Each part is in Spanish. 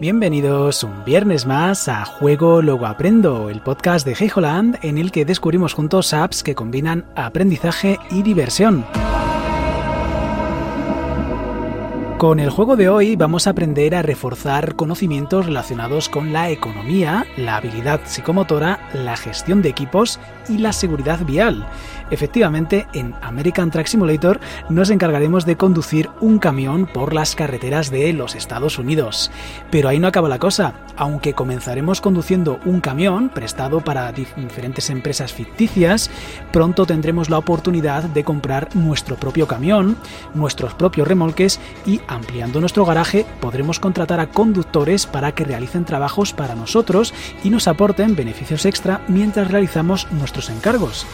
Bienvenidos un viernes más a Juego Luego Aprendo, el podcast de Hey Holland en el que descubrimos juntos apps que combinan aprendizaje y diversión. Con el juego de hoy vamos a aprender a reforzar conocimientos relacionados con la economía, la habilidad psicomotora, la gestión de equipos y la seguridad vial. Efectivamente, en American Truck Simulator nos encargaremos de conducir un camión por las carreteras de los Estados Unidos. Pero ahí no acaba la cosa. Aunque comenzaremos conduciendo un camión prestado para diferentes empresas ficticias, pronto tendremos la oportunidad de comprar nuestro propio camión, nuestros propios remolques y Ampliando nuestro garaje podremos contratar a conductores para que realicen trabajos para nosotros y nos aporten beneficios extra mientras realizamos nuestros encargos.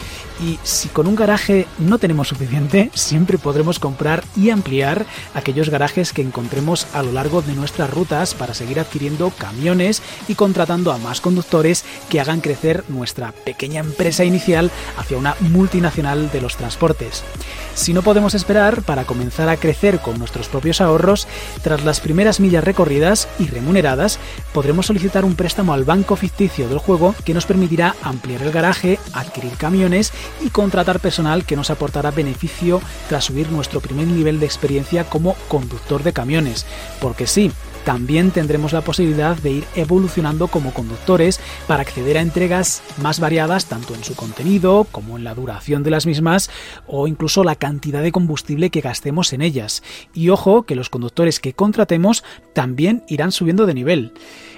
Y si con un garaje no tenemos suficiente, siempre podremos comprar y ampliar aquellos garajes que encontremos a lo largo de nuestras rutas para seguir adquiriendo camiones y contratando a más conductores que hagan crecer nuestra pequeña empresa inicial hacia una multinacional de los transportes. Si no podemos esperar para comenzar a crecer con nuestros propios ahorros, tras las primeras millas recorridas y remuneradas, podremos solicitar un préstamo al banco ficticio del juego que nos permitirá ampliar el garaje, adquirir camiones y contratar personal que nos aportará beneficio tras subir nuestro primer nivel de experiencia como conductor de camiones. Porque sí, también tendremos la posibilidad de ir evolucionando como conductores para acceder a entregas más variadas tanto en su contenido como en la duración de las mismas o incluso la cantidad de combustible que gastemos en ellas. Y ojo que los conductores que contratemos también irán subiendo de nivel.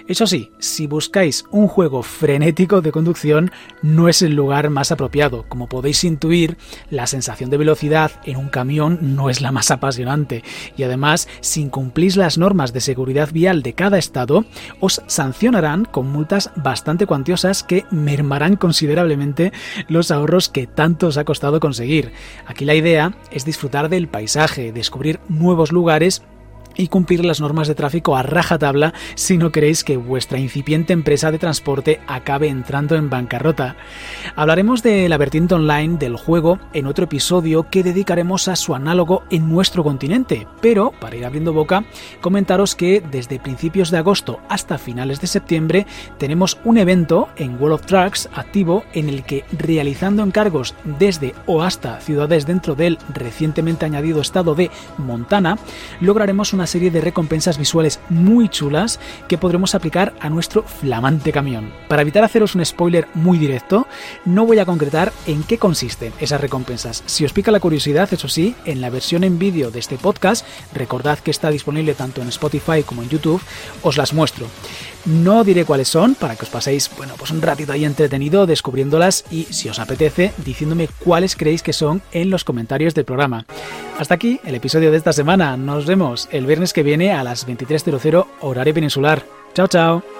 Eso sí, si buscáis un juego frenético de conducción, no es el lugar más apropiado. Como podéis intuir, la sensación de velocidad en un camión no es la más apasionante. Y además, si incumplís las normas de seguridad vial de cada estado, os sancionarán con multas bastante cuantiosas que mermarán considerablemente los ahorros que tanto os ha costado conseguir. Aquí la idea es disfrutar del paisaje, descubrir nuevos lugares y cumplir las normas de tráfico a rajatabla si no queréis que vuestra incipiente empresa de transporte acabe entrando en bancarrota. Hablaremos de la vertiente online del juego en otro episodio que dedicaremos a su análogo en nuestro continente, pero para ir abriendo boca, comentaros que desde principios de agosto hasta finales de septiembre tenemos un evento en World of Trucks activo en el que realizando encargos desde o hasta ciudades dentro del recientemente añadido estado de Montana, lograremos una serie de recompensas visuales muy chulas que podremos aplicar a nuestro flamante camión. Para evitar haceros un spoiler muy directo, no voy a concretar en qué consisten esas recompensas. Si os pica la curiosidad, eso sí, en la versión en vídeo de este podcast, recordad que está disponible tanto en Spotify como en YouTube, os las muestro. No diré cuáles son para que os paséis, bueno, pues un ratito ahí entretenido descubriéndolas y si os apetece, diciéndome cuáles creéis que son en los comentarios del programa. Hasta aquí el episodio de esta semana. Nos vemos el viernes que viene a las 23.00 horario peninsular. Chao, chao.